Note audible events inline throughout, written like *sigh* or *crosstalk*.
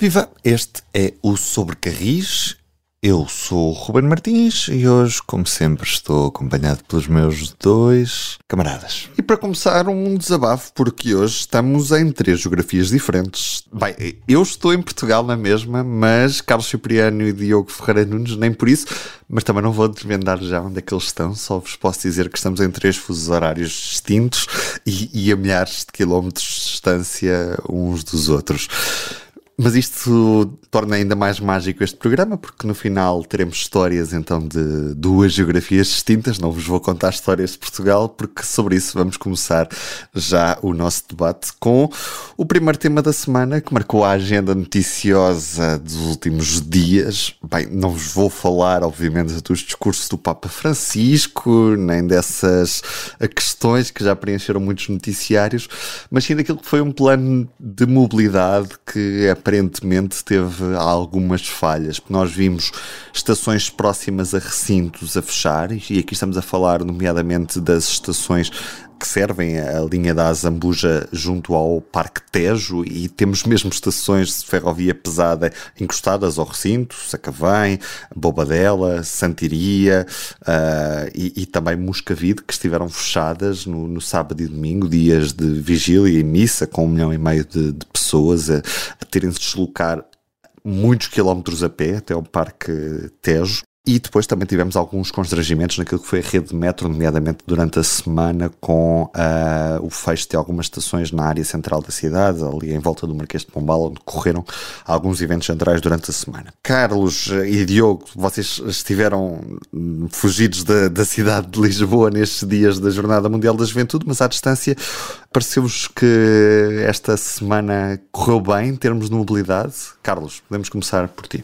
Viva! Este é o Sobrecarris. Eu sou o Ruben Martins e hoje, como sempre, estou acompanhado pelos meus dois camaradas. E para começar, um desabafo, porque hoje estamos em três geografias diferentes. Bem, eu estou em Portugal na mesma, mas Carlos Cipriano e Diogo Ferreira Nunes, nem por isso, mas também não vou desvendar já onde é que eles estão, só vos posso dizer que estamos em três fusos horários distintos e, e a milhares de quilómetros de distância uns dos outros. Mas isto torna ainda mais mágico este programa, porque no final teremos histórias então de duas geografias distintas. Não vos vou contar histórias de Portugal, porque sobre isso vamos começar já o nosso debate com o primeiro tema da semana que marcou a agenda noticiosa dos últimos dias. Bem, não vos vou falar, obviamente, dos discursos do Papa Francisco, nem dessas questões que já preencheram muitos noticiários, mas sim daquilo que foi um plano de mobilidade que é aparentemente teve algumas falhas, nós vimos estações próximas a recintos a fechar, e aqui estamos a falar nomeadamente das estações que servem a linha da Azambuja junto ao Parque Tejo e temos mesmo estações de ferrovia pesada encostadas ao recinto, Sacavém, Bobadela, Santiria uh, e, e, também Moscavide, que estiveram fechadas no, no, sábado e domingo, dias de vigília e missa, com um milhão e meio de, de pessoas a, a terem de deslocar muitos quilómetros a pé até ao Parque Tejo. E depois também tivemos alguns constrangimentos naquilo que foi a rede de metro, nomeadamente durante a semana, com uh, o fecho de algumas estações na área central da cidade, ali em volta do Marquês de Pombal, onde correram alguns eventos centrais durante a semana. Carlos e Diogo, vocês estiveram fugidos da, da cidade de Lisboa nestes dias da Jornada Mundial da Juventude, mas à distância, pareceu-vos que esta semana correu bem em termos de mobilidade? Carlos, podemos começar por ti.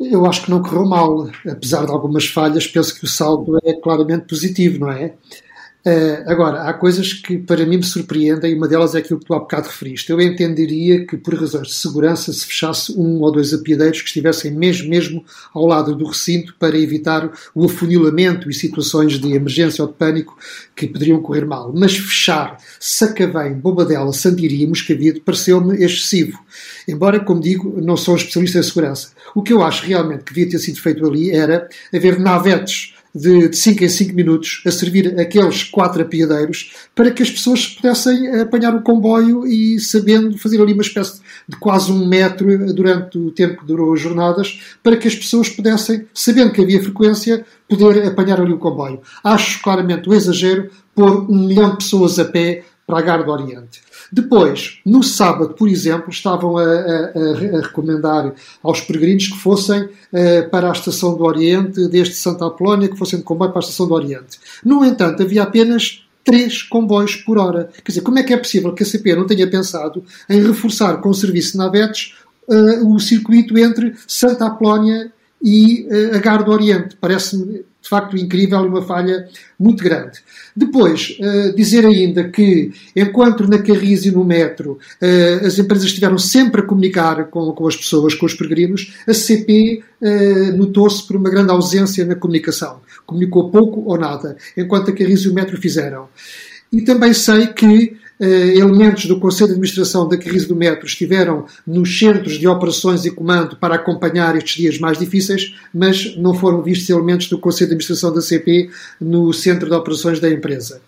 Eu acho que não correu mal, apesar de algumas falhas, penso que o saldo é claramente positivo, não é? Uh, agora, há coisas que para mim me surpreendem e uma delas é aquilo que tu há bocado referiste. Eu entenderia que, por razões de segurança, se fechasse um ou dois apiadeiros que estivessem mesmo, mesmo ao lado do recinto para evitar o afunilamento e situações de emergência ou de pânico que poderiam correr mal. Mas fechar Sacavém, Bobadela, Sandiria e Moscavide pareceu-me excessivo. Embora, como digo, não sou especialista em segurança. O que eu acho realmente que devia ter sido feito ali era haver navetes de 5 em 5 minutos a servir aqueles quatro apiadeiros para que as pessoas pudessem apanhar o comboio e sabendo fazer ali uma espécie de quase um metro durante o tempo que durou as jornadas para que as pessoas pudessem, sabendo que havia frequência, poder apanhar ali o comboio. Acho claramente o exagero pôr um milhão de pessoas a pé para a Gar do Oriente. Depois, no sábado, por exemplo, estavam a, a, a recomendar aos peregrinos que fossem uh, para a Estação do Oriente, desde Santa Apolónia, que fossem de comboio para a Estação do Oriente. No entanto, havia apenas três comboios por hora. Quer dizer, como é que é possível que a CP não tenha pensado em reforçar com o serviço de navetes uh, o circuito entre Santa Apolónia e uh, a Gar do Oriente? Parece-me de facto incrível e uma falha muito grande. Depois, uh, dizer ainda que, enquanto na Carris e no metro uh, as empresas estiveram sempre a comunicar com, com as pessoas, com os peregrinos, a CP uh, eh, notou-se por uma grande ausência na comunicação. Comunicou pouco ou nada, enquanto a Carris e o metro fizeram. E também sei que elementos do Conselho de Administração da crise do Metro estiveram nos centros de operações e comando para acompanhar estes dias mais difíceis, mas não foram vistos elementos do Conselho de Administração da CP no centro de operações da empresa.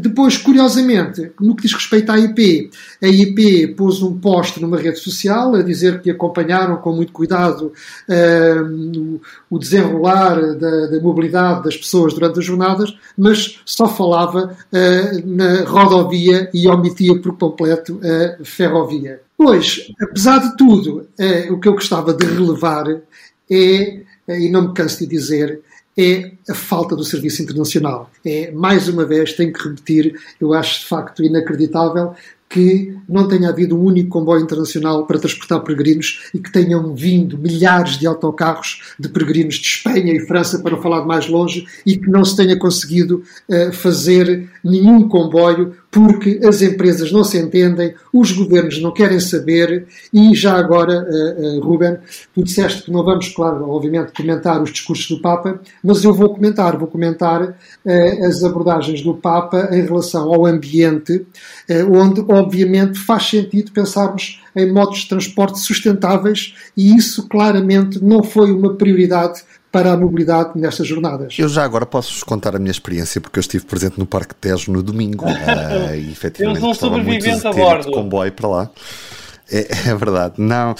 Depois, curiosamente, no que diz respeito à IP, a IP pôs um post numa rede social a dizer que acompanharam com muito cuidado uh, o desenrolar da, da, mobilidade das pessoas durante as jornadas, mas só falava uh, na rodovia e omitia por completo a ferrovia. Pois, apesar de tudo, uh, o que eu gostava de relevar é, e não me canso de dizer, é a falta do serviço internacional. É, mais uma vez, tenho que repetir, eu acho de facto inacreditável que não tenha havido um único comboio internacional para transportar peregrinos e que tenham vindo milhares de autocarros de peregrinos de Espanha e França, para falar mais longe, e que não se tenha conseguido uh, fazer nenhum comboio porque as empresas não se entendem, os governos não querem saber e já agora, uh, uh, Ruben, tu disseste que não vamos, claro, obviamente, comentar os discursos do Papa, mas eu vou comentar, vou comentar uh, as abordagens do Papa em relação ao ambiente, onde, obviamente, faz sentido pensarmos em modos de transporte sustentáveis e isso claramente não foi uma prioridade para a mobilidade nestas jornadas. Eu já agora posso-vos contar a minha experiência, porque eu estive presente no Parque Tejo no domingo uh, *laughs* e efetivamente um gostava muito de ter de comboio para lá. É, é verdade. Não, uh,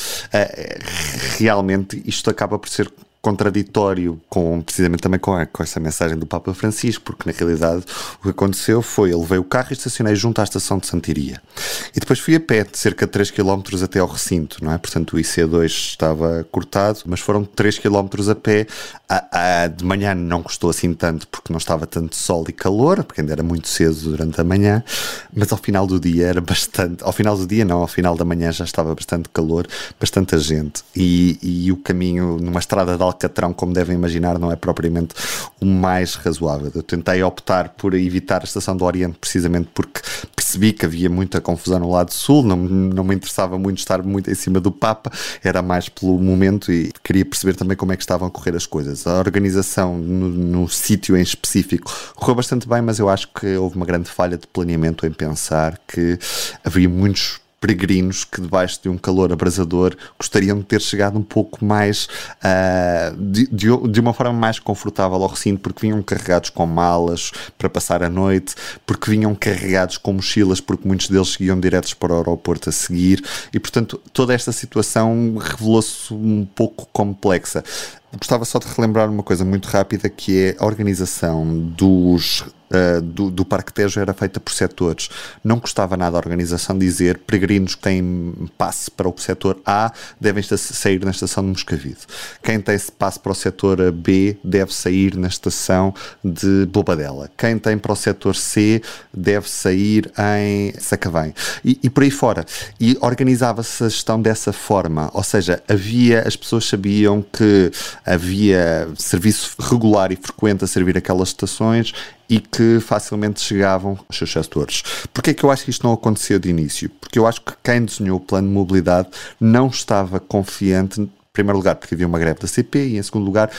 realmente isto acaba por ser contraditório com precisamente também com, a, com, essa mensagem do Papa Francisco, porque na realidade o que aconteceu foi ele veio o carro e estacionei junto à estação de Santiria. E depois fui a pé, de cerca de 3 km até ao recinto, não é? Portanto, o IC2 estava cortado, mas foram 3 km a pé. A, a, de manhã não custou assim tanto, porque não estava tanto sol e calor, porque ainda era muito cedo durante a manhã, mas ao final do dia era bastante. Ao final do dia, não, ao final da manhã já estava bastante calor, bastante gente. E, e o caminho numa estrada de Alcatrão, como devem imaginar, não é propriamente o mais razoável. Eu tentei optar por evitar a estação do Oriente precisamente porque percebi que havia muita confusão no lado sul, não, não me interessava muito estar muito em cima do Papa, era mais pelo momento e queria perceber também como é que estavam a correr as coisas. A organização no, no sítio em específico correu bastante bem, mas eu acho que houve uma grande falha de planeamento em pensar que havia muitos peregrinos que, debaixo de um calor abrasador, gostariam de ter chegado um pouco mais uh, de, de, de, uma forma mais confortável ao recinto, porque vinham carregados com malas para passar a noite, porque vinham carregados com mochilas, porque muitos deles seguiam diretos para o aeroporto a seguir, e portanto toda esta situação revelou-se um pouco complexa. Gostava só de relembrar uma coisa muito rápida que é a organização dos uh, do, do Parque Tejo era feita por setores. Não custava nada a organização dizer peregrinos que têm passe para o setor A devem sair na estação de Moscavide. Quem tem passe para o setor B deve sair na estação de Bobadela. Quem tem para o setor C deve sair em Sacavém. E, e por aí fora. E organizava-se a gestão dessa forma. Ou seja, havia, as pessoas sabiam que havia serviço regular e frequente a servir aquelas estações e que facilmente chegavam aos seus setores. Porquê é que eu acho que isto não aconteceu de início? Porque eu acho que quem desenhou o plano de mobilidade não estava confiante, em primeiro lugar, porque havia uma greve da CP, e em segundo lugar,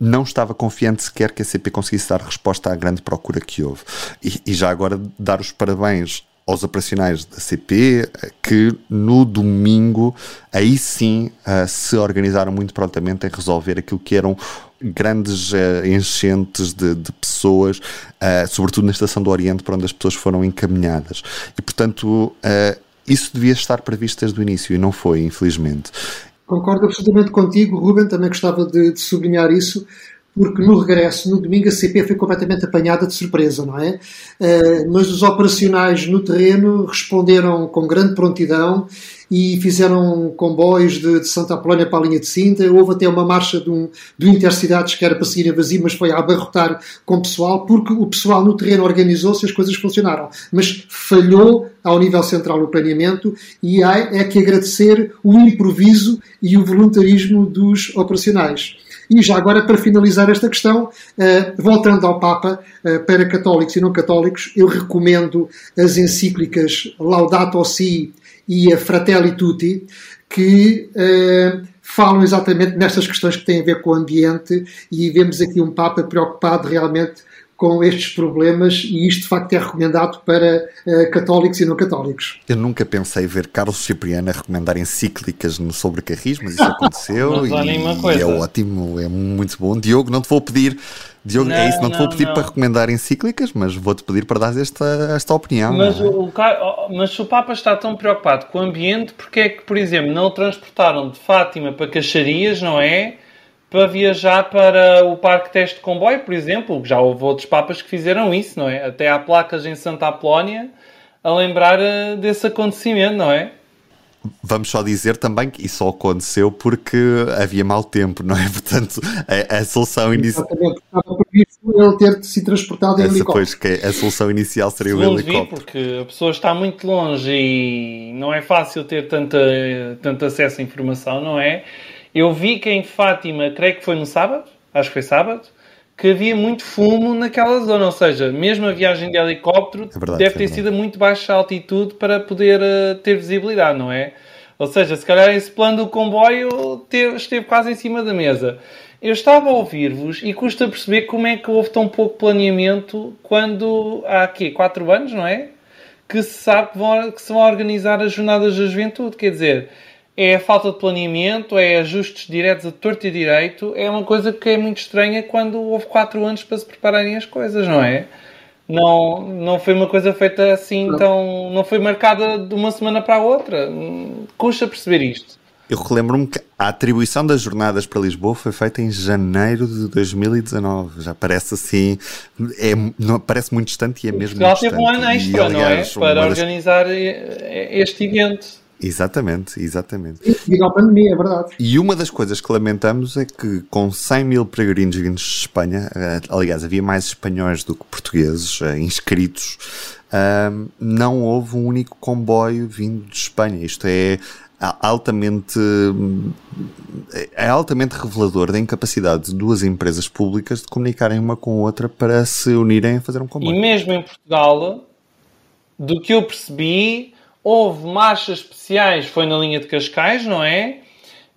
não estava confiante sequer que a CP conseguisse dar resposta à grande procura que houve. E, e já agora dar os parabéns aos operacionais da CP que no domingo aí sim uh, se organizaram muito prontamente em resolver aquilo que eram grandes uh, enchentes de, de pessoas, uh, sobretudo na Estação do Oriente, para onde as pessoas foram encaminhadas. E portanto isso devia estar previsto desde o início e não foi, infelizmente. Concordo absolutamente contigo, Ruben, também gostava de, de sublinhar isso porque no regresso, no domingo, a CP foi completamente apanhada de surpresa, não é? Uh, mas os operacionais no terreno responderam com grande prontidão e fizeram comboios de, de, Santa Apolónia para a linha de Sinta. Houve até uma marcha de, um, de Intercidades que era para seguir a vazio, mas foi a abarrotar com pessoal, porque o pessoal no terreno organizou-se e as coisas funcionaram. Mas falhou ao nível central no planeamento e há é que agradecer o improviso e o voluntarismo dos operacionais. E já agora, para finalizar esta questão, uh, voltando ao Papa, uh, para católicos e não católicos, eu recomendo as encíclicas Laudato Si e a Fratelli Tutti, que uh, falam exatamente nestas questões que têm a ver com o ambiente e vemos aqui um Papa preocupado realmente com estes problemas e isto de facto é recomendado para uh, católicos e não católicos. Eu nunca pensei ver Carlos Cipriano a recomendar encíclicas no sobrecarrismo, mas isso aconteceu *laughs* e, e, é ótimo, é muito bom. Diogo, não te vou pedir, Diogo, não, é isso, não, não te vou pedir não. para recomendar encíclicas, mas vou-te pedir para dar esta, esta opinião. Mas, é? o, mas se o Papa está tão preocupado com o ambiente, porque é que, por exemplo, não o transportaram de Fátima para Caxarias, não é? Para viajar para o Parque Teste de Comboio, por exemplo. Já houve outros papas que fizeram isso, não é? Até há placas em Santa Apolónia a lembrar eh, desse acontecimento, não é? Vamos só dizer também que isso aconteceu porque havia mau tempo, não é? *laughs* Portanto, a, a solução inicial. Exatamente, estava previsto ele ter se transportado em Essa, helicóptero. Pois, que a solução inicial seria o helicóptero. Vi porque a pessoa está muito longe e não é fácil ter tanta, tanto acesso à informação, não é? Eu vi que em Fátima, creio que foi no sábado, acho que foi sábado, que havia muito fumo naquela zona, ou seja, mesmo a viagem de helicóptero É verdade, deve ter sido a muito baixa altitude para poder eh, ter visibilidade, não é? Ou seja, se calhar esse plano do comboio teve- esteve quase em cima da mesa. Eu estava a ouvir-vos e custa perceber como é que houve tão pouco planeamento quando há aqui quatro anos, não é? Que se sabe que, vão, que se vão organizar as jornadas da juventude. Quer dizer, é a falta de planeamento, é ajustes diretos a torto e direito. É uma coisa que é muito estranha quando houve quatro anos para se prepararem as coisas, não é? Não, não foi uma coisa feita assim tão. Não foi marcada de uma semana para a outra. Custa perceber isto. Eu relembro-me que a atribuição das jornadas para Lisboa foi feita em janeiro de 2019. Já parece assim, é, não, parece muito distante e é mesmo Portugal muito teve um ano extra, não é? Para das- organizar eh, este evento. Exatamente, exatamente. Devido à pandemia, é verdade. E uma das coisas que lamentamos é que com 100 mil peregrinos vindos de Espanha, eh, aliás, havia mais espanhóis do que portugueses eh, inscritos, ahm, não houve um único comboio vindo de Espanha. Isto é altamente hum, é altamente revelador da incapacidade de duas empresas públicas de comunicarem uma com a outra para se unirem a fazer um E comboio. mesmo em Portugal, do que eu percebi, houve marchas especiais, foi na linha de Cascais, não é?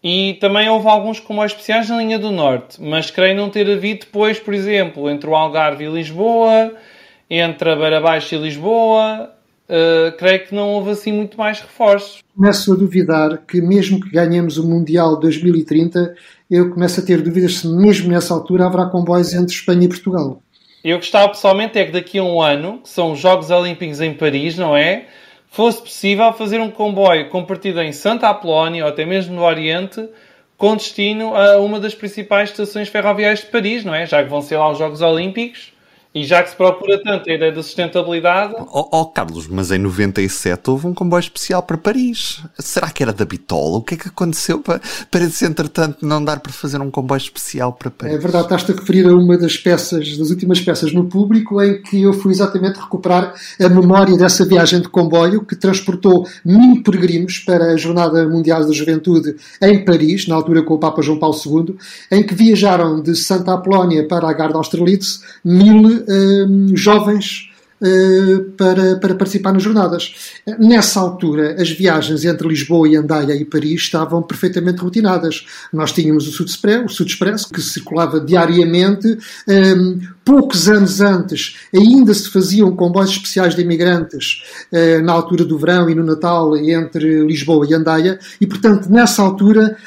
E também houve alguns comboios especiais na linha do Norte, mas creio não ter havido depois, por exemplo, entre o Algarve e Lisboa, entre a Beira Baixa e Lisboa, eh, creio que não houve assim muito mais reforços. Começo a duvidar que, mesmo que ganhemos o Mundial de 2030, eu começo a ter dúvidas se, mesmo nessa altura, haverá comboios entre Espanha e Portugal. Eu gostava pessoalmente é que daqui a um ano, que são os Jogos Olímpicos em Paris, não é? Fosse possível fazer um comboio com partida em Santa Apolónia ou até mesmo no Oriente, com destino a uma das principais estações ferroviárias de Paris, não é? Já que vão ser lá os Jogos Olímpicos e já que se procura tanto a ideia da sustentabilidade, Oh, oh, Carlos, mas em 97 houve um comboio especial para Paris. Será que era da Bitola? O que é que aconteceu para, para esse, entretanto, não dar para fazer um comboio especial para Paris? É verdade, estás-te a referir a uma das peças, das últimas peças no público, em que eu fui exatamente recuperar a memória dessa viagem de comboio que transportou mil peregrinos para a Jornada Mundial da Juventude em Paris, na altura com o Papa João Paulo II, em que viajaram de Santa Apolónia para a Garda Austerlitz mil hum, jovens para, para participar nas jornadas. Nessa altura, as viagens entre Lisboa e Andaia e Paris estavam perfeitamente rotinadas. Nós tínhamos o Sud Express, o Sud Express que circulava diariamente. Um, poucos anos antes, ainda se faziam comboios especiais de imigrantes uh, na altura do verão e no Natal entre Lisboa e Andaia, e portanto, nessa altura,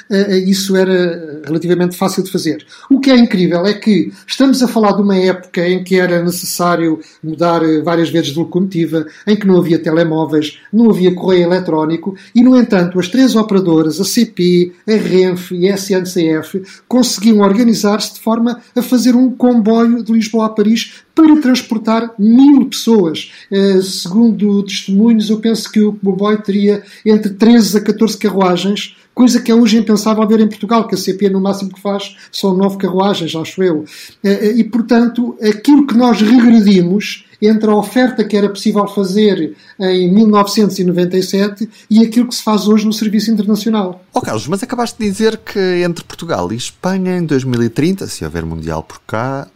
isso era relativamente fácil de fazer. O que é incrível é que estamos a falar de uma época em que era necessário mudar várias vezes de locomotiva, em que não havia telemóveis, não havia correio eletrónico, e no entanto, as três operadoras, a CP, a Renfe e a SNCF, conseguiam organizar-se de forma a fazer um comboio de Lisboa a Paris para transportar mil pessoas. Uh, segundo testemunhos, eu penso que o comboio teria entre 13 a 14 carruagens, coisa que é hoje impensável ver em Portugal, que a CP no máximo que faz são nove carruagens, acho eu. Uh, e, portanto, aquilo que nós regredimos entre a oferta que era possível fazer em 1997 e aquilo que se faz hoje no serviço internacional. Oh Carlos, mas acabaste de dizer que entre Portugal e Espanha em 2030, se houver Mundial por cá,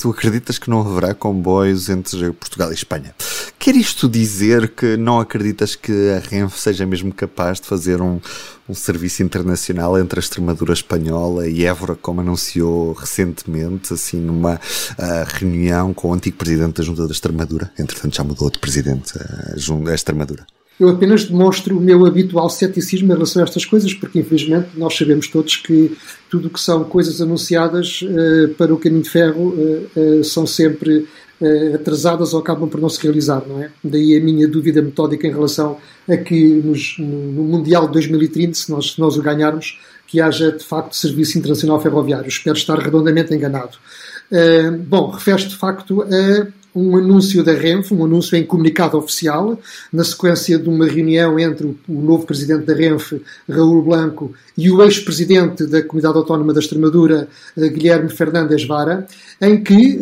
tu acreditas que não haverá comboios entre Portugal e Espanha. Quer isto dizer que não acreditas que a Renfe seja mesmo capaz de fazer um, um serviço internacional entre a Extremadura espanhola e Évora, como anunciou recentemente, assim, numa uh, reunião com o antigo presidente da Junta da Extremadura? Entretanto, já mudou de presidente a, a Extremadura. Eu apenas demonstro o meu habitual ceticismo em relação a estas coisas, porque infelizmente nós sabemos todos que tudo o que são coisas anunciadas uh, para o caminho de ferro uh, uh, são sempre atrasadas ou acabam por não se realizar, não é? Daí a minha dúvida metódica em relação a que nos, no Mundial de 2030, se nós, se nós o ganharmos, que haja de facto serviço internacional ferroviário. Espero estar redondamente enganado. bom, refere de facto a um anúncio da Renfe, um anúncio em comunicado oficial, na sequência de uma reunião entre o novo presidente da Renfe, Raul Blanco, e o ex-presidente da Comunidade Autónoma da Extremadura, Guilherme Fernandes Vara, em que,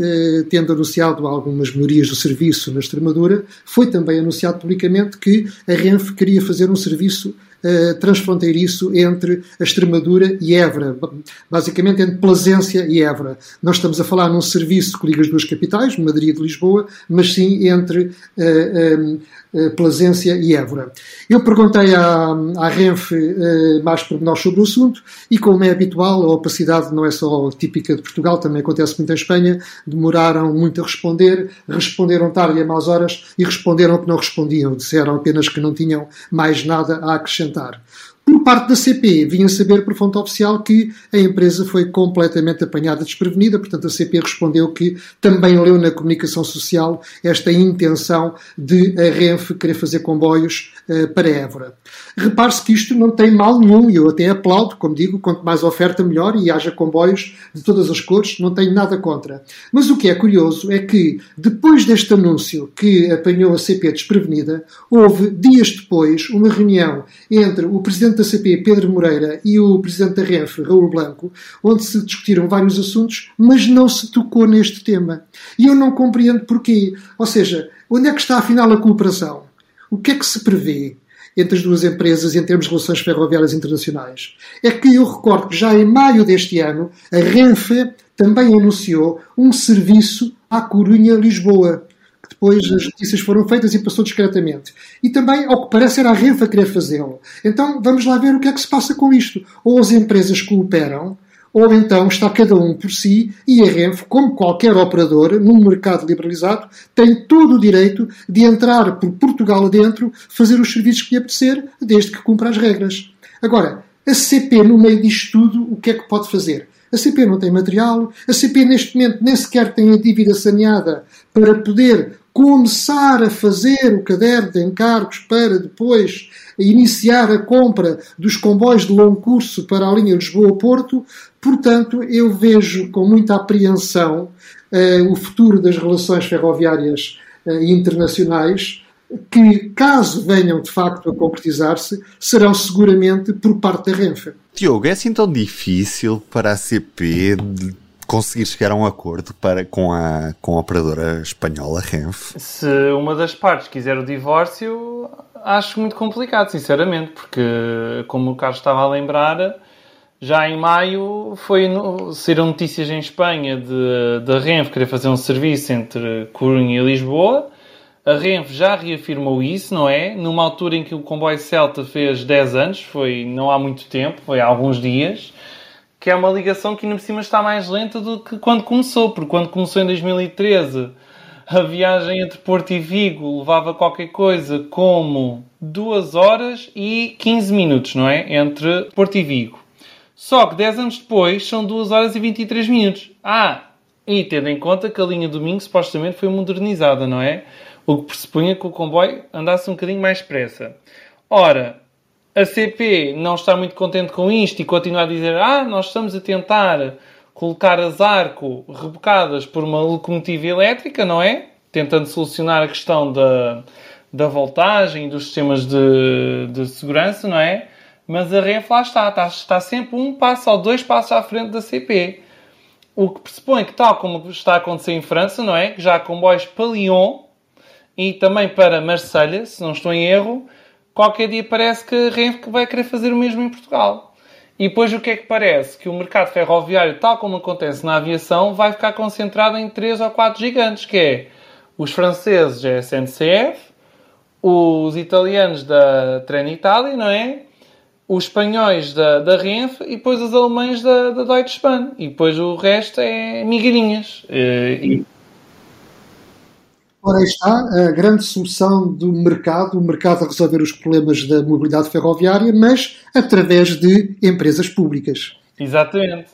tendo anunciado algumas melhorias do serviço na Extremadura, foi também anunciado publicamente que a Renfe queria fazer um serviço uh, transfronteiriço entre a Extremadura e Évora, basicamente entre Plasência e Évora. Nós estamos a falar num serviço que liga as duas capitais, Madrid e Lisboa, mas sim entre uh, um, uh, Plasência e Évora. Eu perguntei à, à Renfe uh, mais pormenores sobre o assunto e, como é habitual, a opacidade não é só típica de Portugal, também acontece muito em Espanha, demoraram muito a responder, responderam tarde e a más horas e responderam que não respondiam, disseram apenas que não tinham mais nada a acrescentar. Por parte da CP, vinha saber por fonte oficial que a empresa foi completamente apanhada desprevenida, portanto a CP respondeu que também leu na comunicação social esta intenção de a Renfe querer fazer comboios para Évora. Repare-se que isto não tem mal nenhum, e eu até aplaudo, como digo, quanto mais oferta melhor e haja comboios de todas as cores, não tenho nada contra. Mas o que é curioso é que, depois deste anúncio que apanhou a CP desprevenida, houve, dias depois, uma reunião entre o Presidente da CP, Pedro Moreira, e o Presidente da Renfe, Raul Blanco, onde se discutiram vários assuntos, mas não se tocou neste tema. E eu não compreendo porquê. Ou seja, onde é que está afinal a cooperação? O que é que se prevê? entre as duas empresas em termos de relações ferroviárias internacionais. É que eu recordo que já em maio deste ano a Renfe também anunciou um serviço à Corunha-Lisboa depois as notícias foram feitas e passou discretamente. E também, ao que parece, era a Renfe a querer fazê-lo. Então, vamos lá ver o que é que se passa com isto. Ou as empresas cooperam, ou então está cada um por si e a Renfe, como qualquer operador, num mercado liberalizado, tem todo o direito de entrar por Portugal adentro, fazer os serviços que lhe apetecer, desde que cumpra as regras. Agora, a CP, no meio disto tudo, o que é que pode fazer? A CP não tem material, a CP neste momento nem sequer tem a dívida saneada para poder começar a fazer o caderno de encargos para depois iniciar a compra dos comboios de longo curso para a linha Lisboa-Porto. Portanto, eu vejo com muita apreensão uh, o futuro das relações ferroviárias uh, internacionais que, caso venham de facto a concretizar-se, serão seguramente por parte da Renfe. Diogo, é assim tão difícil para a CP conseguir chegar a um acordo para, com, a, com a operadora espanhola Renfe? Se uma das partes quiser o divórcio, acho muito complicado, sinceramente, porque, como o Carlos estava a lembrar, já em maio foi no, saíram notícias em Espanha de, de Renfe querer fazer um serviço entre Coruña e Lisboa a Renfe já reafirmou isso, não é? Numa altura em que o comboio Celta fez 10 anos, foi não há muito tempo, foi há alguns dias, que é uma ligação que ainda por cima está mais lenta do que quando começou, porque quando começou em 2013 a viagem entre Porto e Vigo levava qualquer coisa como 2 horas e 15 minutos, não é? Entre Porto e Vigo. Só que 10 anos depois são 2 horas e 23 minutos. Ah, e tendo em conta que a linha Domingo supostamente foi modernizada, não é? o que pressupunha que o comboio andasse um bocadinho mais depressa. Ora, a CP não está muito contente com isto e continua a dizer: Ah, nós estamos a tentar colocar as arco rebocadas por uma locomotiva elétrica, não é? Tentando solucionar a questão da, da voltagem e dos sistemas de, de segurança, não é? Mas a REF lá está, está, está sempre um passo ou dois passos à frente da CP. O que pressupõe que, tal como está a acontecer em França, não é? Que já há comboios para Lyon e também para Marselha, se não estou em erro, qualquer dia parece que a Renfe vai querer fazer o mesmo em Portugal. E depois o que é que parece? Que o mercado ferroviário, tal como acontece na aviação, vai ficar concentrado em três ou quatro gigantes, que é os franceses a SNCF, os italianos da Trenitalia, não é? Os espanhóis da, da Renfe e depois os alemães da, da Deutsche Bahn. E depois o resto é migalhinhas. E, Ora, está a grande solução do mercado, o mercado a resolver os problemas da mobilidade ferroviária, mas através de empresas públicas. Exatamente.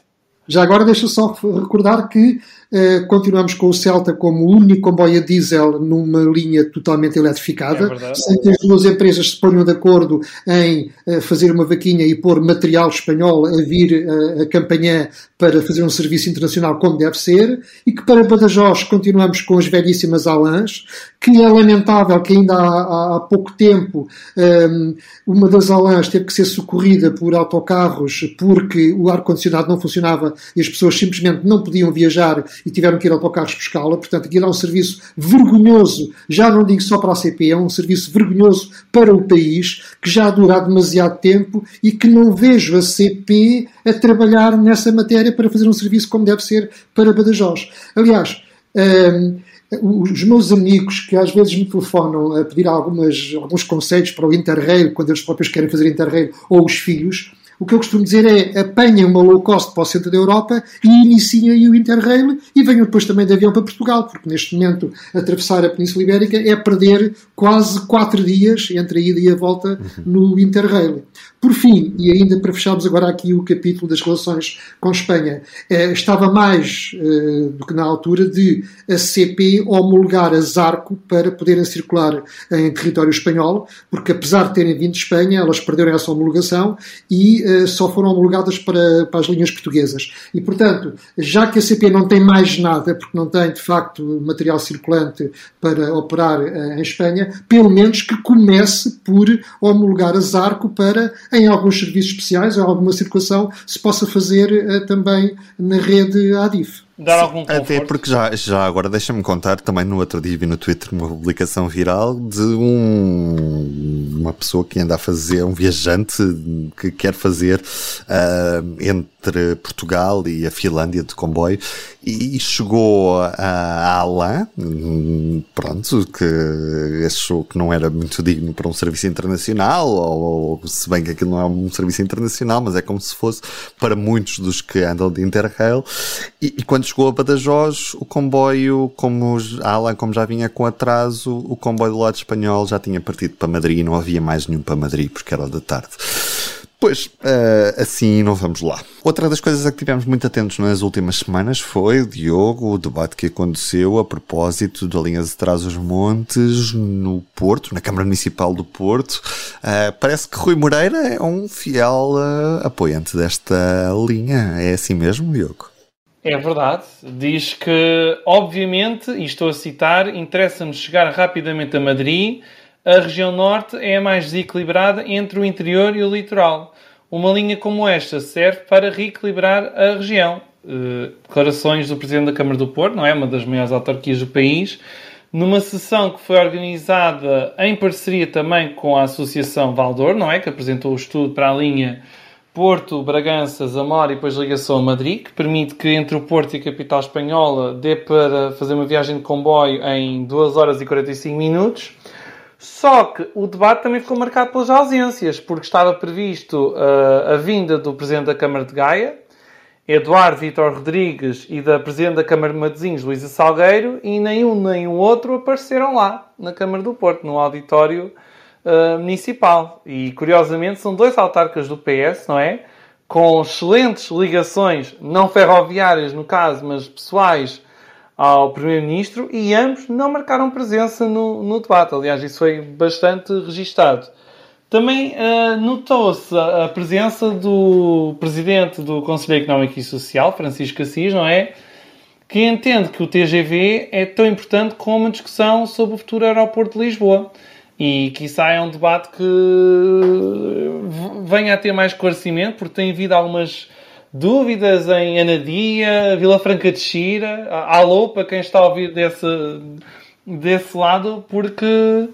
Já agora deixa só recordar que uh, continuamos com o Celta como o único comboio a diesel numa linha totalmente eletrificada, é sem que as duas empresas se ponham de acordo em uh, fazer uma vaquinha e pôr material espanhol a vir uh, a campanha para fazer um serviço internacional como deve ser, e que para Badajoz continuamos com as velhíssimas Alans, que é lamentável que ainda há, há pouco tempo um, ehm, uma das Alans teve que ser socorrida por autocarros porque o ar-condicionado não funcionava e as pessoas simplesmente não podiam viajar e tiveram que ir autocarros buscá-la. Portanto, aquilo é um serviço vergonhoso, já não digo só para a CP, é um serviço vergonhoso para o país, que já dura há demasiado tempo e que não vejo a CP a trabalhar nessa matéria para fazer um serviço como deve ser para Badajoz. Aliás, hum, os meus amigos que às vezes me telefonam a pedir algumas, alguns conselhos para o Interrail, quando eles próprios querem fazer Interrail, ou os filhos, o que eu costumo dizer é apanhem uma low cost para o centro da Europa e iniciem aí o Interrail e venham depois também de avião para Portugal, porque neste momento atravessar a Península Ibérica é perder quase quatro dias entre a ida e a volta no Interrail. Por fim, e ainda para fecharmos agora aqui o capítulo das relações com Espanha, eh, estava mais eh, do que na altura de a CP homologar a Zarco para poderem circular em território espanhol, porque apesar de terem vindo de Espanha, elas perderam essa homologação e eh, só foram homologadas para, para as linhas portuguesas. E, portanto, já que a CP não tem mais nada, porque não tem de facto material circulante para operar em Espanha, pelo menos que comece por homologar a Zarco para em alguns serviços especiais, em alguma circulação, se possa fazer uh, também na rede ADIF. Dar algum conforto. Até porque já, já agora deixa-me contar, também no outro dia vi no Twitter uma publicação viral de um, uma pessoa que anda a fazer, um viajante que quer fazer uh, entre Portugal e a Finlândia de comboio e chegou a, Alain, pronto, que achou que não era muito digno para um serviço internacional, ou, ou se bem que aquilo não é um serviço internacional, mas é como se fosse para muitos dos que andam de Interrail, e, e quando chegou a Badajoz, o comboio, como a Alain como já vinha com atraso, o comboio do lado espanhol já tinha partido para Madrid e não havia mais nenhum para Madrid, porque era da tarde. Pois, uh, assim não vamos lá. Outra das coisas a que tivemos muito atentos nas últimas semanas foi, Diogo, o debate que aconteceu a propósito da linha de Trás-os-Montes no Porto, na Câmara Municipal do Porto. Uh, parece que Rui Moreira é um fiel uh, apoiante desta linha. É assim mesmo, Diogo? É verdade. Diz que, obviamente, e estou a citar, interessa-nos chegar rapidamente a Madrid a região norte é a mais desequilibrada entre o interior e o litoral. Uma linha como esta serve para reequilibrar a região. Uh, declarações do Presidente da Câmara do Porto, não é? Uma das maiores autarquias do país, numa sessão que foi organizada em parceria também com a Associação Valdor, não é? Que apresentou o estudo para a linha Porto, Bragança, Zamora e depois ligação a Madrid, que permite que entre o Porto e a capital espanhola dê para fazer uma viagem de comboio em 2 horas e 45 minutos. Só que o debate também ficou marcado pelas ausências, porque estava previsto uh, a vinda do Presidente da Câmara de Gaia, Eduardo Vitor Rodrigues, e da Presidente da Câmara de Matosinhos, Luísa Salgueiro, e nenhum nem o outro apareceram lá, na Câmara do Porto, no auditório uh, municipal. E, curiosamente, são dois autarcas do PS, não é? Com excelentes ligações, não ferroviárias no caso, mas pessoais, ao Primeiro-Ministro e ambos não marcaram presença no, no, debate. Aliás, isso foi bastante registado. Também uh, notou-se a, presença do Presidente do Conselho Económico e Social, Francisco Assis, não é? Que entende que o TGV é tão importante como a discussão sobre o futuro aeroporto de Lisboa. E que isso é um debate que venha a ter mais esclarecimento, porque tem havido algumas dúvidas em Anadia, Vila Franca de Xira, alô para quem está a ouvir desse, desse lado, porque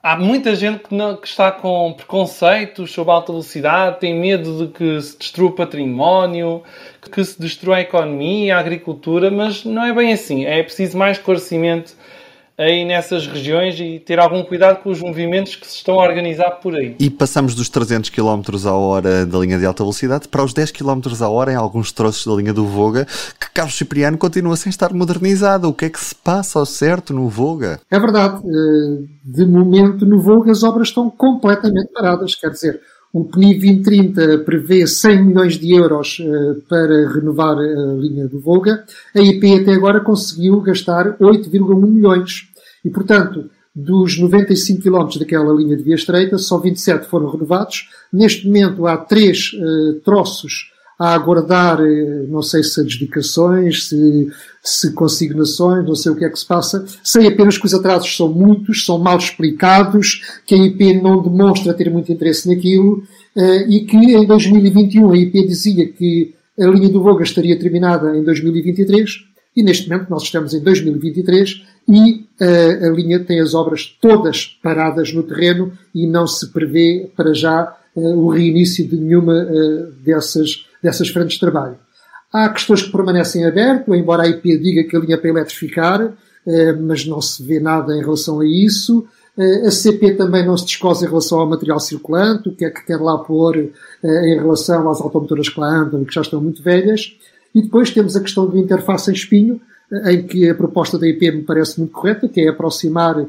há muita gente que, não, que, está com preconceitos sobre alta velocidade, tem medo de que se destrua o património, que se destrua a economia, a agricultura, mas não é bem assim. É preciso mais esclarecimento aí nessas regiões e ter algum cuidado com os movimentos que se estão a organizar por aí. E passamos dos 300 km a hora da linha de alta velocidade para os 10 km a hora em alguns troços da linha do Voga, que Carlos Cipriano continua sem estar modernizado. O que é que se passa ao certo no Voga? É verdade. Eh, de momento, no Voga, as obras estão completamente paradas. Quer dizer, o PNI 2030 prevê 100 milhões de euros uh, para renovar a linha do Volga. A IP até agora conseguiu gastar 8,1 milhões. E, portanto, dos 95 km daquela linha de via estreita, só 27 foram renovados. Neste momento há três uh, troços a aguardar, uh, não sei se adjudicações, se, se consignações, não sei o que é que se passa. Sei apenas que os atrasos são muitos, são mal explicados, que a IP não demonstra ter muito interesse naquilo uh, e que em 2021 a IP dizia que a linha do Voga estaria terminada em 2023 e neste momento nós estamos em 2023 e uh, a linha tem as obras todas paradas no terreno e não se prevê para já uh, o reinício de nenhuma uh, dessas, dessas frentes de trabalho. Há questões que permanecem abertas, embora a IP diga que a linha para eletrificar, mas não se vê nada em relação a isso. A CP também não se descosa em relação ao material circulante, o que é que quer lá pôr em relação às automotoras que lá andam e que já estão muito velhas. E depois temos a questão do interface em espinho, em que a proposta da IP me parece muito correta, que é aproximar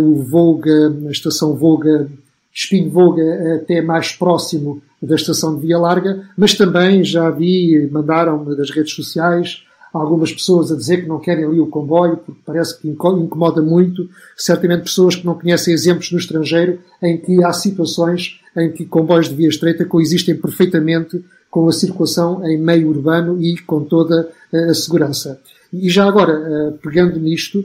o Volga, a estação Volga, Espinho Volga, até mais próximo da estação de Via Larga, mas também já vi, mandaram das redes sociais algumas pessoas a dizer que não querem ali o comboio, porque parece que incomoda muito, certamente pessoas que não conhecem exemplos no estrangeiro em que há situações em que comboios de via estreita coexistem perfeitamente com a circulação em meio urbano e com toda a segurança. E já agora, eh, pegando nisto,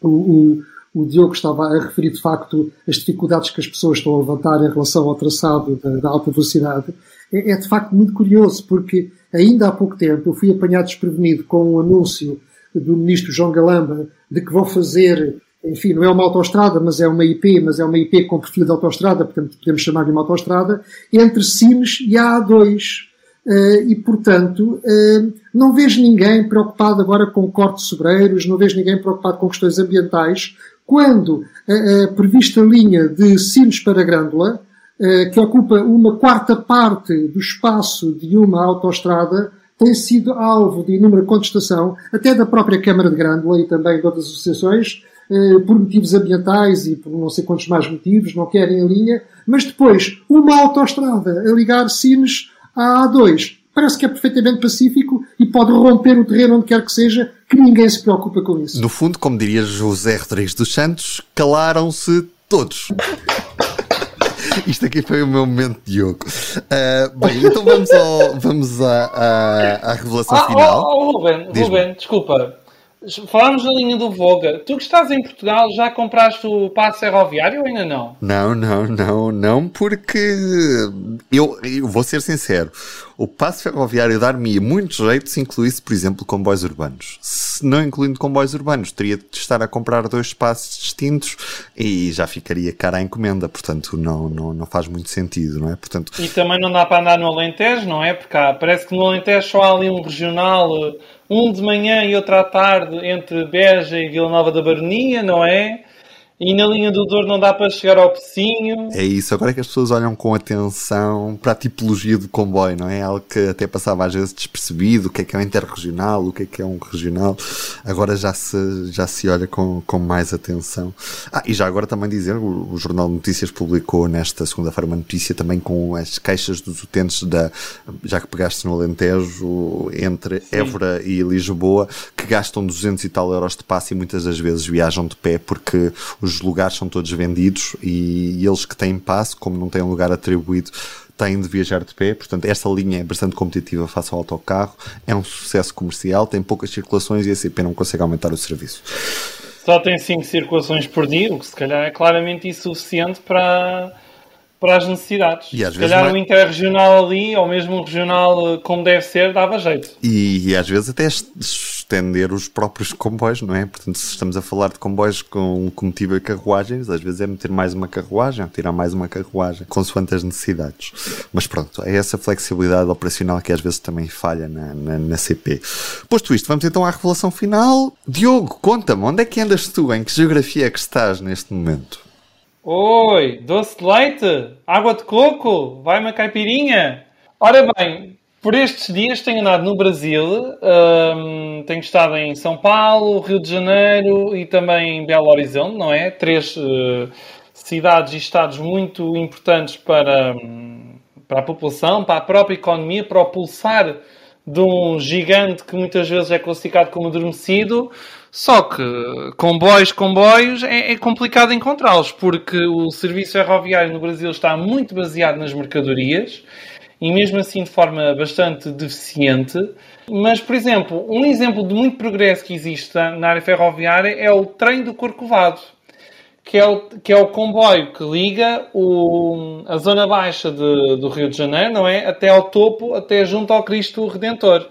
o, o, o, Diogo estava a referir de facto as dificuldades que as pessoas estão a levantar em relação ao traçado da, da alta velocidade. É, é, de facto muito curioso, porque ainda há pouco tempo eu fui apanhado desprevenido com um anúncio do ministro João Galamba de que vão fazer, enfim, não é uma autoestrada, mas é uma IP, mas é uma IP com perfil de autoestrada, portanto podemos chamar-lhe uma autoestrada, entre Sines e a A2. Uh, e, portanto, uh, não vejo ninguém preocupado agora com cortes sobreiros, não vejo ninguém preocupado com questões ambientais, quando a, a prevista linha de Sines para Grândola, uh, que ocupa uma quarta parte do espaço de uma autoestrada, tem sido alvo de inúmera contestação, até da própria Câmara de Grândola e também de outras associações, por motivos ambientais e por não sei quantos mais motivos, não querem a linha, mas depois uma autoestrada a ligar Sines a A2 parece que é perfeitamente pacífico e pode romper o terreno onde quer que seja, que ninguém se preocupa com isso. No fundo, como diria José Rodrigues dos Santos, calaram-se todos. *laughs* Isto aqui foi o meu momento de Diogo. Uh, bem, então vamos, ao, vamos à, à, à revelação ah, final. Oh, oh, Ruben, Ruben, desculpa. Falámos da linha do Voga. Tu que estás em Portugal, já compraste o passe ferroviário ou ainda não? Não, não, não, não, porque eu, eu vou ser sincero. O passe ferroviário dar-me muito jeito se incluísse, por exemplo, comboios urbanos. Se não incluindo comboios urbanos, teria de estar a comprar dois espaços distintos e já ficaria cara a encomenda. Portanto, não, não, não faz muito sentido, não é? Portanto... E também não dá para andar no Alentejo, não é? Porque há, parece que no Alentejo só há ali um regional um de manhã e outro à tarde entre Beja e Vila Nova da Baronia, não é? E na linha do Douro não dá para chegar ao Pecinho. É isso, agora é que as pessoas olham com atenção para a tipologia do comboio, não é? Algo que até passava às vezes despercebido, o que é que é um interregional, o que é que é um regional. Agora já se, já se olha com, com mais atenção. Ah, e já agora também dizer, o, o Jornal de Notícias publicou nesta segunda-feira uma notícia também com as queixas dos utentes da, já que pegaste no Alentejo, entre Sim. Évora e Lisboa, que gastam 200 e tal euros de passe e muitas das vezes viajam de pé porque os os lugares são todos vendidos e, e eles que têm passe, como não têm lugar atribuído, têm de viajar de pé, portanto esta linha é bastante competitiva face ao autocarro, é um sucesso comercial, tem poucas circulações e a CP não consegue aumentar o serviço. Só tem 5 circulações por dia, o que se calhar é claramente insuficiente para, para as necessidades. E às se vezes calhar mais... o interregional ali, ou mesmo o regional como deve ser, dava jeito. E, e às vezes até estender os próprios comboios, não é? Portanto, se estamos a falar de comboios com combustível e carruagens, às vezes é meter mais uma carruagem, tirar mais uma carruagem, consoante as necessidades. Mas pronto, é essa flexibilidade operacional que às vezes também falha na, na, na CP. Posto isto, vamos então à revelação final. Diogo, conta-me, onde é que andas tu? Em que geografia é que estás neste momento? Oi, doce de leite, água de coco, vai uma caipirinha. Ora bem, por estes dias tenho andado no Brasil, um, tenho estado em São Paulo, Rio de Janeiro e também em Belo Horizonte, não é? Três uh, cidades e estados muito importantes para, para a população, para a própria economia, para o pulsar de um gigante que muitas vezes é classificado como adormecido. Só que comboios, comboios, é, é complicado encontrá-los, porque o serviço ferroviário no Brasil está muito baseado nas mercadorias e mesmo assim de forma bastante deficiente. Mas, por exemplo, um exemplo de muito progresso que existe na área ferroviária é o trem do Corcovado, que é o, que é o comboio que liga o, a zona baixa de, do Rio de Janeiro, não é? Até ao topo, até junto ao Cristo Redentor.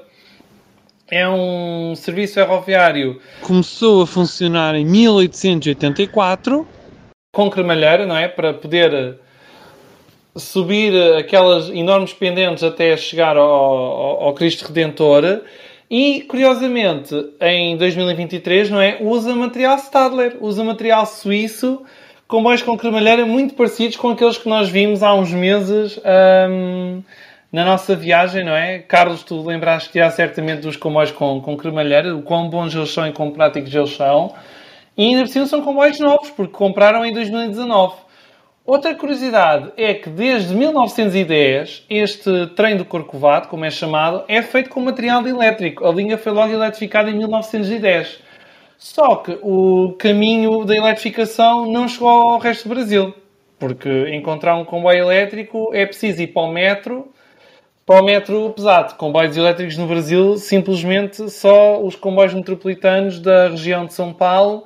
É um serviço ferroviário. Começou a funcionar em 1884. Com cremalheira, não é? Para poder subir aquelas enormes pendentes até chegar ao, ao, ao Cristo Redentor. E, curiosamente, em 2023, não é? Usa material Stadler, usa material suíço, comboios com cremalheira muito parecidos com aqueles que nós vimos há uns meses hum, na nossa viagem, não é? Carlos, tu lembraste já certamente dos comboios com, com cremalheira, o quão bons eles são e quão práticos eles são. E ainda por cima são comboios novos, porque compraram em 2019. Outra curiosidade é que desde 1910 este trem do Corcovado, como é chamado, é feito com material elétrico. A linha foi logo eletrificada em 1910. Só que o caminho da eletrificação não chegou ao resto do Brasil. Porque encontrar um comboio elétrico é preciso ir para o metro, para o metro pesado. Comboios elétricos no Brasil, simplesmente só os comboios metropolitanos da região de São Paulo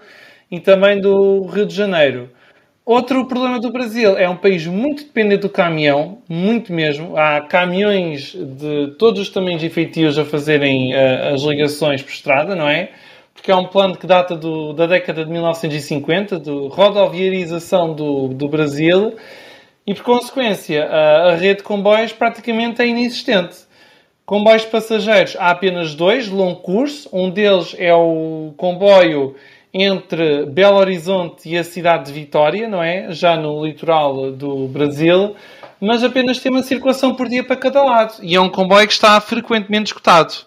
e também do Rio de Janeiro. Outro problema do Brasil é um país muito dependente do caminhão, muito mesmo. Há caminhões de todos os tamanhos e feitios a fazerem uh, as ligações por estrada, não é? Porque é um plano que data do, da década de 1950, de rodoviarização do, do Brasil, e por consequência a, a rede de comboios praticamente é inexistente. Comboios passageiros há apenas dois, de longo curso. Um deles é o comboio entre Belo Horizonte e a cidade de Vitória, não é? Já no litoral do Brasil, mas apenas tem uma circulação por dia para cada lado. E é um comboio que está frequentemente escutado.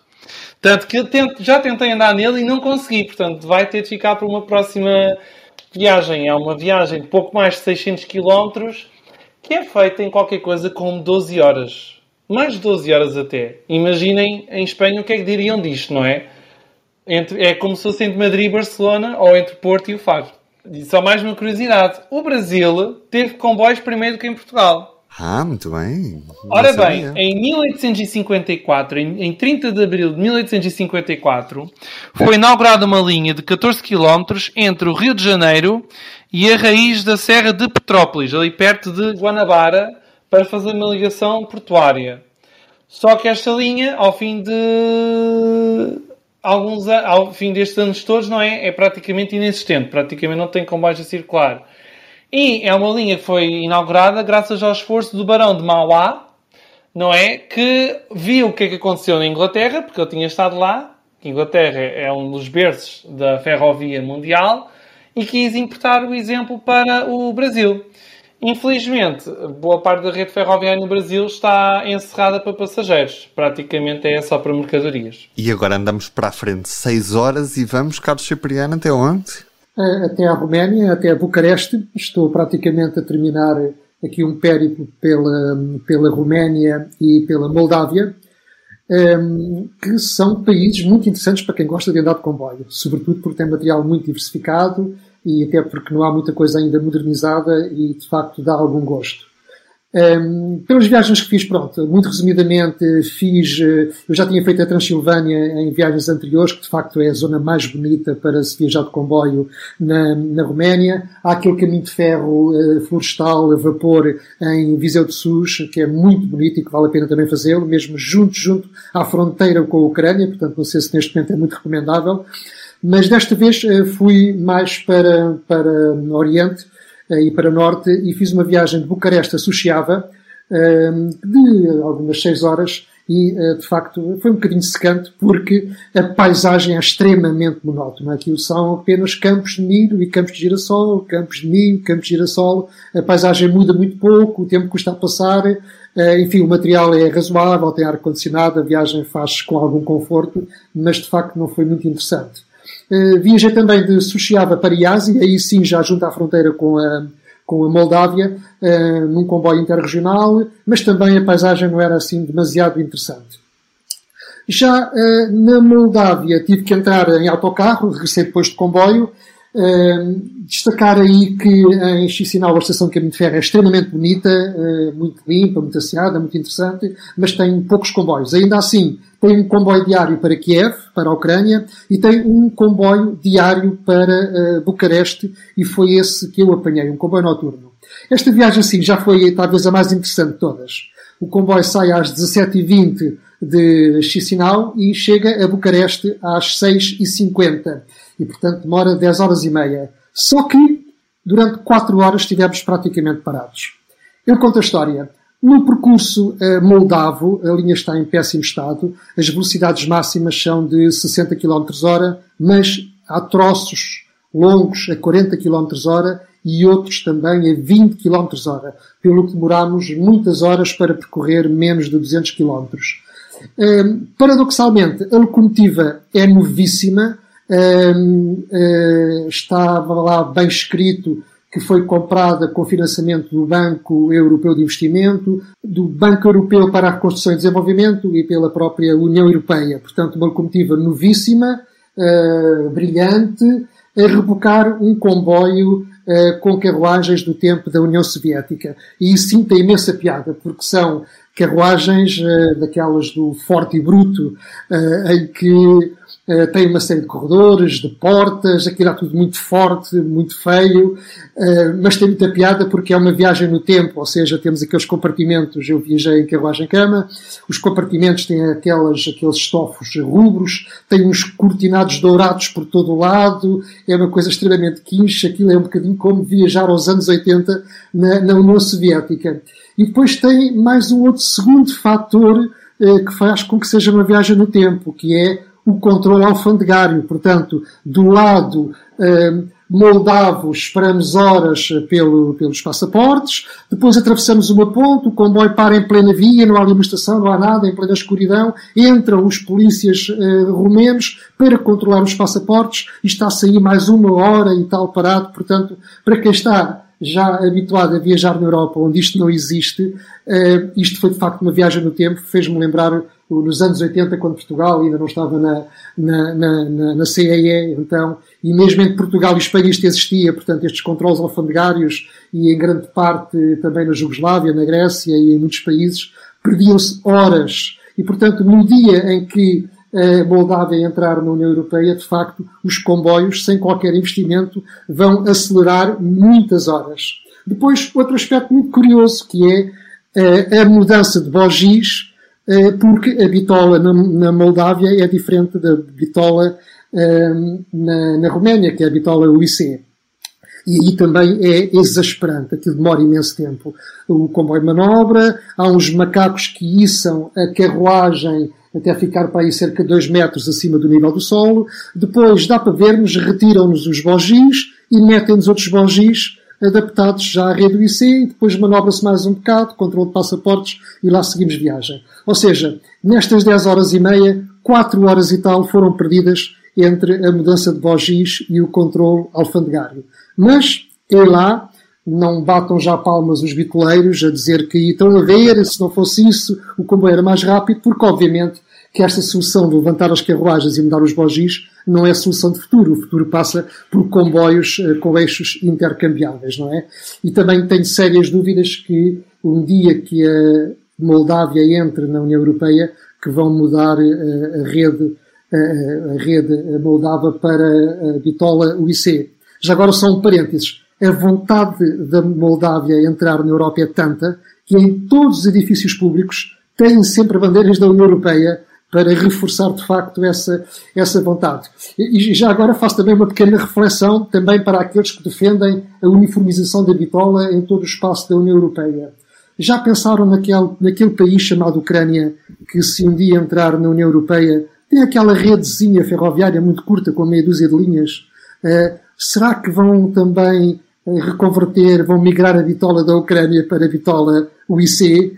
Tanto que já tentei andar nele e não consegui. Portanto, vai ter de ficar para uma próxima viagem. É uma viagem de pouco mais de 600 km que é feita em qualquer coisa como 12 horas. Mais de 12 horas até. Imaginem em Espanha o que é que diriam disto, não é? Entre, é como se fosse entre Madrid e Barcelona ou entre Porto e o Faro. E só mais uma curiosidade: o Brasil teve comboios primeiro que em Portugal. Ah, muito bem. Ora bem, em 1854, em, em 30 de abril de 1854, foi inaugurada uma linha de 14 km entre o Rio de Janeiro e a raiz da Serra de Petrópolis, ali perto de Guanabara, para fazer uma ligação portuária. Só que esta linha, ao fim de alguns ao fim destes anos todos, não é? É praticamente inexistente, praticamente não tem comboios a circular. E é uma linha que foi inaugurada graças ao esforço do Barão de Mauá, não é? Que viu o que é que aconteceu na Inglaterra, porque eu tinha estado lá. Inglaterra é um dos berços da ferrovia mundial e quis importar o exemplo para o Brasil. Infelizmente, boa parte da rede ferroviária no Brasil está encerrada para passageiros. Praticamente é só para mercadorias. E agora andamos para a frente 6 horas e vamos, Carlos Cipriano, até onde? Até a Roménia, até a Bucareste. Estou praticamente a terminar aqui um périplo pela, pela Roménia e pela Moldávia, ehm, que são países muito interessantes para quem gosta de andar de comboio, sobretudo porque tem material muito diversificado, e até porque não há muita coisa ainda modernizada e de facto dá algum gosto. Um, pelas viagens que fiz, pronto, muito resumidamente, fiz. Eh, eu já tinha feito a Transilvânia em viagens anteriores, que de facto é a zona mais bonita para se viajar de comboio na, na Roménia. Há aquele caminho de ferro uh, florestal, a vapor, em Viseu de Sus, que é muito bonito e que vale a pena também fazê-lo, mesmo junto, junto à fronteira com a Ucrânia, portanto, não sei se neste momento é muito recomendável. Mas desta vez eh, fui mais para, para Oriente eh, e para Norte e fiz uma viagem de Bucareste a Suchiava eh, de algumas seis horas e de facto foi um bocadinho secante porque a paisagem é extremamente monótona. Aquilo são apenas campos de milho e campos de girassol, campos de milho, campos de girassol. A paisagem muda muito pouco, o tempo custa a passar. Enfim, o material é razoável, tem ar-condicionado, a viagem faz com algum conforto, mas de facto não foi muito interessante. Uh, viajei também de Suchiava para Iasi, aí sim já junto à fronteira com a, com a Moldávia, uh, num comboio interregional, mas também a paisagem não era assim demasiado interessante. Já uh, na Moldávia tive que entrar em autocarro, regressei depois de comboio, Destacar aí que em Chisinau a estação de caminho de ferro é extremamente bonita, uh, muito limpa, muito asseada, muito interessante, mas tem poucos comboios. Ainda assim, tem um comboio diário para Kiev, para a Ucrânia, e tem um comboio diário para uh, Bucareste, e foi esse que eu apanhei, um comboio noturno. Esta viagem, sim, já foi talvez a mais interessante de todas. O comboio sai às 17h20 de Chisinau e chega a Bucareste às 6h50 e, portanto, demora 10 horas e meia. Só que, durante 4 horas, estivemos praticamente parados. Eu conto a história. No percurso uh, moldavo, a linha está em péssimo estado, as velocidades máximas são de 60 km hora, mas há troços longos a 40 km hora e outros também a 20 km hora, pelo que demorámos muitas horas para percorrer menos de 200 km. Uh, paradoxalmente, a locomotiva é novíssima, estava lá bem escrito que foi comprada com financiamento do Banco Europeu de Investimento, do Banco Europeu para a Reconstrução e Desenvolvimento e pela própria União Europeia. Portanto, uma locomotiva novíssima, uh, brilhante, a rebocar um comboio uh, com carruagens do tempo da União Soviética. E isso sim tem imensa piada, porque são carruagens daquelas do forte e bruto, em que Uh, tem uma série de corredores, de portas, aquilo é tudo muito forte, muito feio, uh, mas tem muita piada porque é uma viagem no tempo, ou seja, temos aqueles compartimentos, eu viajei em carruagem-cama, os compartimentos têm aquelas, aqueles estofos rubros, tem uns cortinados dourados por todo o lado, é uma coisa extremamente quincha, aquilo é um bocadinho como viajar aos anos 80 na, na União Soviética. E depois tem mais um outro segundo fator uh, que faz com que seja uma viagem no tempo, que é o controle alfandegário. Portanto, do lado eh, moldavo, esperamos horas pelo, pelos passaportes, depois atravessamos uma ponte, o comboio para em plena via, não há ali estação, não há nada, em plena escuridão, entram os polícias eh, romenos para controlar os passaportes e está a sair mais uma hora e tal parado. Portanto, para quem está já habituado a viajar na Europa, onde isto não existe, eh, isto foi de facto uma viagem no tempo, fez-me lembrar nos anos 80, quando Portugal ainda não estava na, na, na, na CEE, então, e mesmo entre Portugal e Espanha isto existia, portanto, estes controles alfandegários e em grande parte também na Jugoslávia, na Grécia e em muitos países, perdiam-se horas. E, portanto, no dia em que a Moldávia entrar na União Europeia, de facto, os comboios, sem qualquer investimento, vão acelerar muitas horas. Depois, outro aspecto muito curioso, que é eh, a mudança de bogis porque a bitola na, Moldávia é diferente da bitola ehm, na, Roménia, que é a bitola UIC. E aí também é exasperante, aquilo demora imenso tempo. O comboio manobra, há uns macacos que içam a carruagem até ficar para aí cerca de 2 metros acima do nível do solo. Depois dá para vermos, retiram-nos os bogis e metem-nos outros bogis adaptados já à rede e depois manobra-se mais um bocado, controle de passaportes e lá seguimos viagem. Ou seja, nestas 10 horas e meia, 4 horas e tal foram perdidas entre a mudança de bogis e o controle alfandegário. Mas, é lá, não batam já palmas os bitoleiros a dizer que estão a ver, se não fosse isso, o comboio era mais rápido, porque obviamente que esta solução de levantar as carruagens e mudar os bogis não é solução de futuro. O futuro passa por comboios uh, com eixos intercambiáveis, não é? E também tenho sérias dúvidas que um dia que a Moldávia entre na União Europeia, que vão mudar uh, a rede, uh, a rede moldava para a bitola UIC. Já agora só um parênteses. A vontade da Moldávia entrar na Europa é tanta que em todos os edifícios públicos têm sempre bandeiras da União Europeia para reforçar de facto essa, essa vontade. E já agora faço também uma pequena reflexão também para aqueles que defendem a uniformização da bitola em todo o espaço da União Europeia. Já pensaram naquele, naquele país chamado Ucrânia, que se um dia entrar na União Europeia, tem aquela redezinha ferroviária muito curta, com meia dúzia de linhas? Uh, será que vão também uh, reconverter, vão migrar a bitola da Ucrânia para a bitola UIC?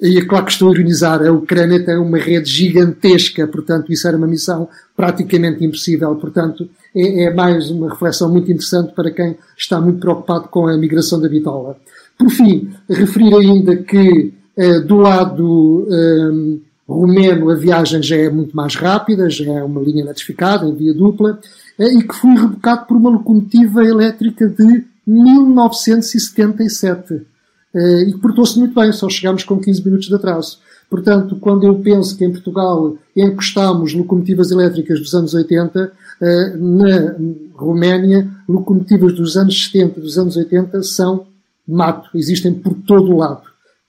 E é claro que estou a ironizar, a Ucrânia tem uma rede gigantesca, portanto, isso era uma missão praticamente impossível. Portanto, é, é mais uma reflexão muito interessante para quem está muito preocupado com a migração da bitola. Por fim, referir ainda que eh, do lado eh, romeno a viagem já é muito mais rápida, já é uma linha eletrificada, em via dupla, e que foi rebocado por uma locomotiva elétrica de 1977 e portou-se muito bem, só chegámos com 15 minutos de atraso. Portanto, quando eu penso que em Portugal encostámos locomotivas elétricas dos anos 80, na Roménia, locomotivas dos anos 70, dos anos 80 são mato, existem por todo o lado.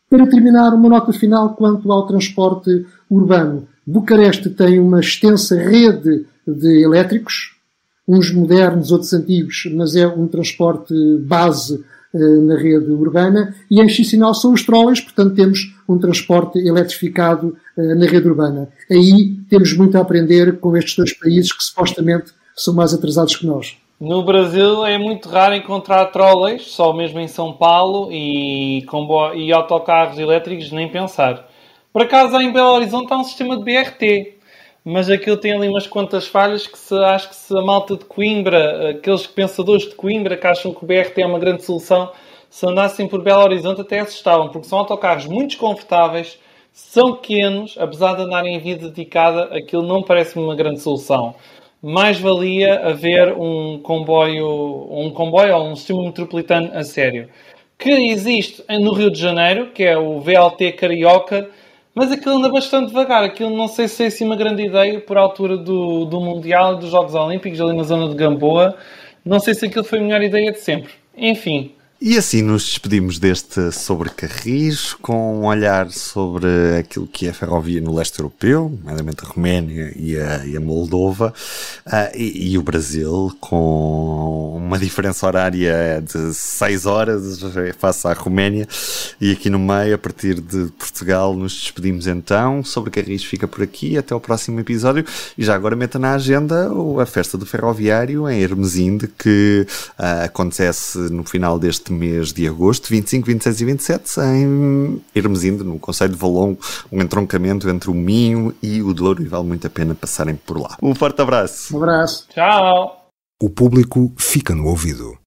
Para terminar, uma nota final quanto ao transporte urbano. Bucareste tem uma extensa rede de elétricos, uns modernos, outros antigos, mas é um transporte base eh, na rede urbana. E em Chisinau são os trolleys, portanto temos um transporte eletrificado eh, na rede urbana. Aí temos muito a aprender com estes dois países que supostamente são mais atrasados que nós. No Brasil é muito raro encontrar trolleys, só mesmo em São Paulo, e, combo... e autocarros elétricos, nem pensar. Por acaso, em Belo Horizonte há um sistema de BRT, mas aquilo tem ali umas quantas falhas que se, acho que se a malta de Coimbra, aqueles pensadores de Coimbra que acham que o BRT é uma grande solução, se andassem por Belo Horizonte até assustavam, porque são autocarros muito desconfortáveis, são pequenos, apesar de andarem em vida dedicada, aquilo não parece-me uma grande solução mais valia haver um comboio, um comboio ou um sistema metropolitano a sério. Que existe no Rio de Janeiro, que é o VLT Carioca, mas aquilo anda bastante devagar. Aquilo não sei se é assim uma grande ideia por altura do, do Mundial e dos Jogos Olímpicos, ali na zona de Gamboa. Não sei se aquilo foi a melhor ideia de sempre. Enfim, e assim nos despedimos deste sobre Carris, com um olhar sobre aquilo que é a ferrovia no leste europeu, nomeadamente a Roménia e a, e a Moldova, uh, e, e, o Brasil, com uma diferença horária de 6 horas face à Roménia, e aqui no meio, a partir de Portugal, nos despedimos então. Sobre Carris fica por aqui, até o próximo episódio, e já agora meta na agenda a festa do ferroviário em Hermesinde, que uh, acontece no final deste este mês de agosto, 25, 26 e 27, em Hermesinde, no Conselho de Valongo, um entroncamento entre o Minho e o Douro, e vale muito a pena passarem por lá. Um forte abraço. Um abraço. Tchau. O público fica no ouvido.